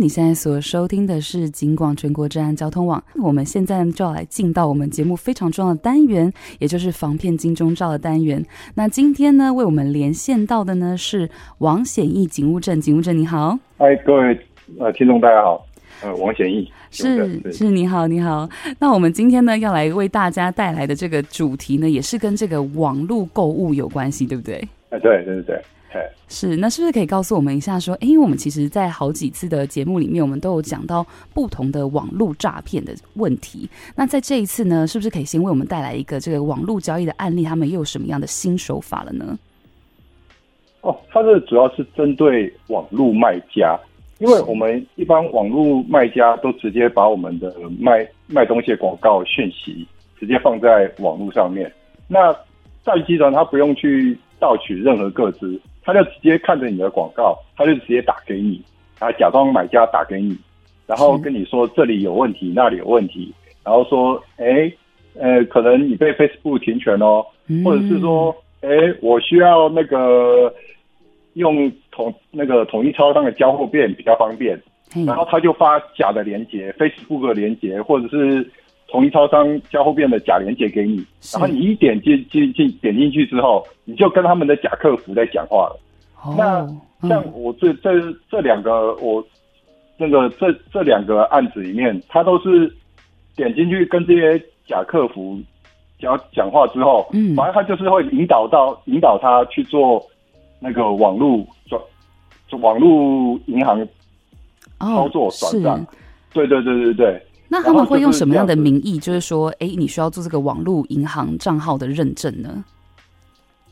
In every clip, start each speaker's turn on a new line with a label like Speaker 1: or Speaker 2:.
Speaker 1: 你现在所收听的是警广全国治安交通网。我们现在就要来进到我们节目非常重要的单元，也就是防骗金钟罩的单元。那今天呢，为我们连线到的呢是王显义警务正，警务正你好。
Speaker 2: 嗨，各位呃听众大家好，呃王显义
Speaker 1: 是是，是你好你好。那我们今天呢要来为大家带来的这个主题呢，也是跟这个网络购物有关系，对不对？
Speaker 2: 哎，对对对对。
Speaker 1: 是，那是不是可以告诉我们一下，说，哎，因为我们其实，在好几次的节目里面，我们都有讲到不同的网络诈骗的问题。那在这一次呢，是不是可以先为我们带来一个这个网络交易的案例？他们又有什么样的新手法了呢？
Speaker 2: 哦，它这主要是针对网络卖家，因为我们一般网络卖家都直接把我们的卖卖东西的广告讯息直接放在网络上面。那诈骗集团他不用去盗取任何个资。他就直接看着你的广告，他就直接打给你，啊，假装买家打给你，然后跟你说这里有问题，那里有问题，然后说，哎，呃，可能你被 Facebook 停权哦，或者是说，哎，我需要那个用统那个统一超商的交货变比较方便，然后他就发假的链接，Facebook 的链接，或者是统一超商交互变的假连接给你，然后你一点进进进点进去之后，你就跟他们的假客服在讲话了。Oh, 那像我这这这两个我那个这这两个案子里面，他都是点进去跟这些假客服讲讲话之后，嗯，反正他就是会引导到引导他去做那个网络转网络银行操作转账。Oh, 对对对对对。
Speaker 1: 那他们会用什么样的名义？就是说，哎，你需要做这个网络银行账号的认证呢？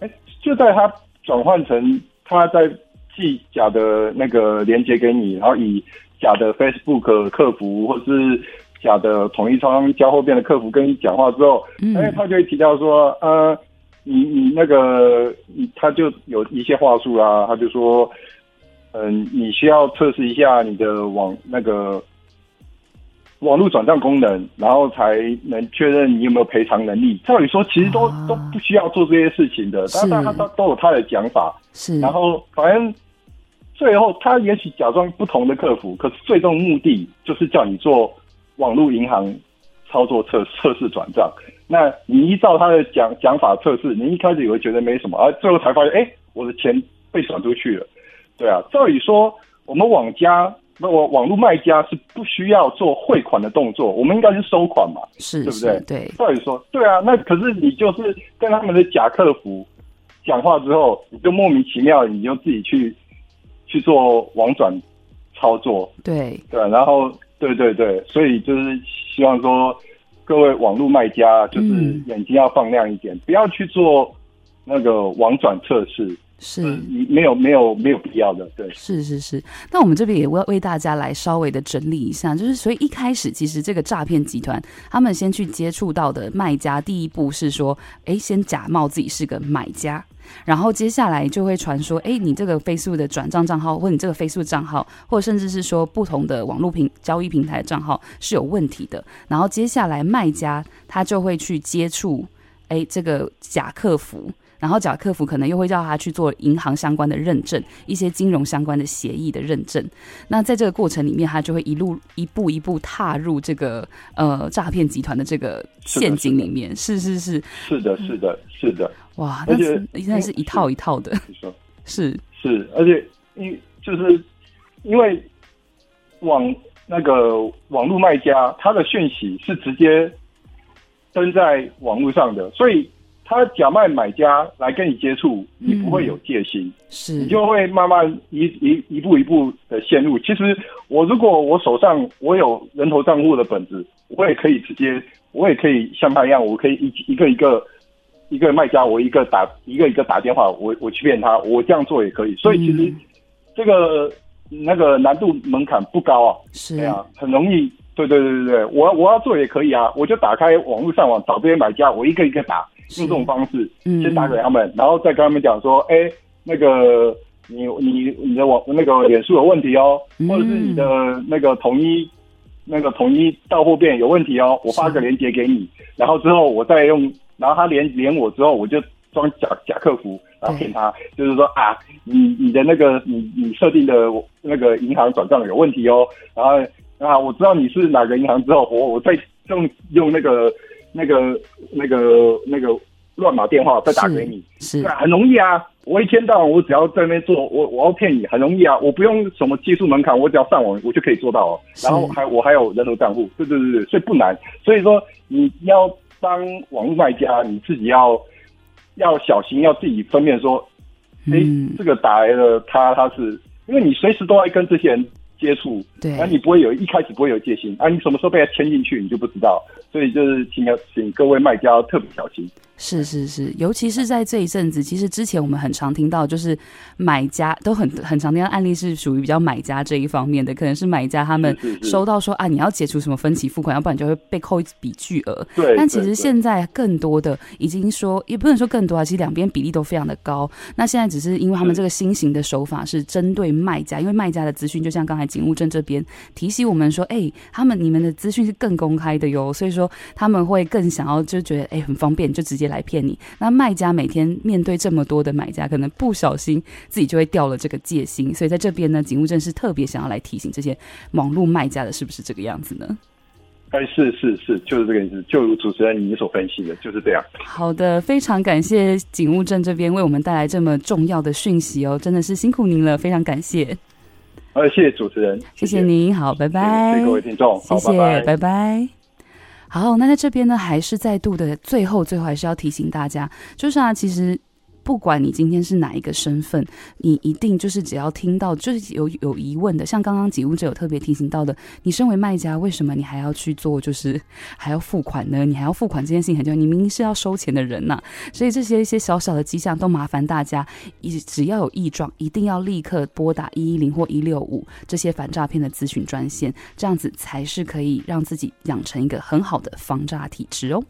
Speaker 2: 哎，就在他转换成。他在寄假的那个链接给你，然后以假的 Facebook 客服或是假的统一超商交货店的客服跟你讲话之后，嗯，哎，他就会提到说，呃，你你那个，他就有一些话术啊，他就说，嗯、呃，你需要测试一下你的网那个。网络转账功能，然后才能确认你有没有赔偿能力。照理说，其实都、啊、都不需要做这些事情的，但但他都都有他的讲法。是，然后反正最后他也许假装不同的客服，可是最终目的就是叫你做网络银行操作测测试转账。那你依照他的讲讲法测试，你一开始以为觉得没什么，而最后才发现，哎，我的钱被转出去了。对啊，照理说我们网家。那我网络卖家是不需要做汇款的动作，我们应该是收款嘛，
Speaker 1: 是，
Speaker 2: 对不对？
Speaker 1: 对。
Speaker 2: 照理说，对啊，那可是你就是跟他们的假客服讲话之后，你就莫名其妙，你就自己去去做网转操作，
Speaker 1: 对
Speaker 2: 对，然后对对对，所以就是希望说各位网络卖家就是眼睛要放亮一点，嗯、不要去做那个网转测试。是，没有没有没有必要的，对，
Speaker 1: 是是是。那我们这边也为为大家来稍微的整理一下，就是所以一开始其实这个诈骗集团他们先去接触到的卖家，第一步是说，哎，先假冒自己是个买家，然后接下来就会传说，哎，你这个 Facebook 的转账账号，或你这个 Facebook 账号，或者甚至是说不同的网络平交易平台账号是有问题的，然后接下来卖家他就会去接触，哎，这个假客服。然后假客服可能又会叫他去做银行相关的认证，一些金融相关的协议的认证。那在这个过程里面，他就会一路一步一步踏入这个呃诈骗集团的这个陷阱里面。是是是，
Speaker 2: 是的，是的，是的。
Speaker 1: 哇，而且现在是一套一套的。是
Speaker 2: 是，而且因就是因为网那个网络卖家他的讯息是直接登在网络上的，所以。他假卖买家来跟你接触，你不会有戒心，嗯、是你就会慢慢一一一步一步的陷入。其实我如果我手上我有人头账户的本子，我也可以直接，我也可以像他一样，我可以一一个一个一个卖家，我一个打一个一个打电话，我我去骗他，我这样做也可以。所以其实这个那个难度门槛不高啊，是啊，很容易。对对对对对，我我要做也可以啊，我就打开网络上网找这些买家，我一个一个打。用这种方式，先打给他们，嗯、然后再跟他们讲说，哎，那个你你你的网那个脸书有问题哦，或者是你的那个统一那个统一到货店有问题哦，我发个链接给你，然后之后我再用，然后他连连我之后，我就装假假客服，然后骗他，就是说啊，你你的那个你你设定的那个银行转账有问题哦，然后啊，我知道你是哪个银行之后，我我再用用那个那个那个那个乱码电话再打给你，
Speaker 1: 是，是。
Speaker 2: 很容易啊，我一天到晚我只要在那边做，我我要骗你很容易啊，我不用什么技术门槛，我只要上网我就可以做到哦，然后还我还有人头账户，对对对对，所以不难，所以说你要当网络卖家，你自己要。要小心，要自己分辨说，哎、这个打来的他他是，因为你随时都在跟这些人接触，
Speaker 1: 对，
Speaker 2: 那你不会有一开始不会有戒心，啊，你什么时候被他牵进去，你就不知道，所以就是请要请各位卖家特别小心。
Speaker 1: 是是是，尤其是在这一阵子，其实之前我们很常听到，就是买家都很很常听到案例是属于比较买家这一方面的，可能是买家他们收到说啊，你要解除什么分期付款，要不然就会被扣一笔巨额。
Speaker 2: 对，
Speaker 1: 但其实现在更多的已经说，也不能说更多啊，其实两边比例都非常的高。那现在只是因为他们这个新型的手法是针对卖家，因为卖家的资讯就像刚才警务证这边提醒我们说，哎、欸，他们你们的资讯是更公开的哟，所以说他们会更想要就觉得哎、欸、很方便，就直接来骗你，那卖家每天面对这么多的买家，可能不小心自己就会掉了这个戒心，所以在这边呢，警务证是特别想要来提醒这些网络卖家的，是不是这个样子呢？
Speaker 2: 哎，是是是，就是这个意思，就如主持人你所分析的，就是这样。
Speaker 1: 好的，非常感谢警务证这边为我们带来这么重要的讯息哦，真的是辛苦您了，非常感谢。
Speaker 2: 呃，谢谢主持人，
Speaker 1: 谢谢您，好，拜拜，
Speaker 2: 谢谢各位听众，
Speaker 1: 谢谢，拜拜。拜拜好，那在这边呢，还是再度的最后，最后还是要提醒大家，就是啊，其实。不管你今天是哪一个身份，你一定就是只要听到就是有有疑问的，像刚刚警务者有特别提醒到的，你身为卖家，为什么你还要去做，就是还要付款呢？你还要付款这件事情很重要，你明明是要收钱的人呐、所以这些一些小小的迹象都麻烦大家，一只要有异状，一定要立刻拨打一一零或一六五这些反诈骗的咨询专线，这样子才是可以让自己养成一个很好的防诈体质哦。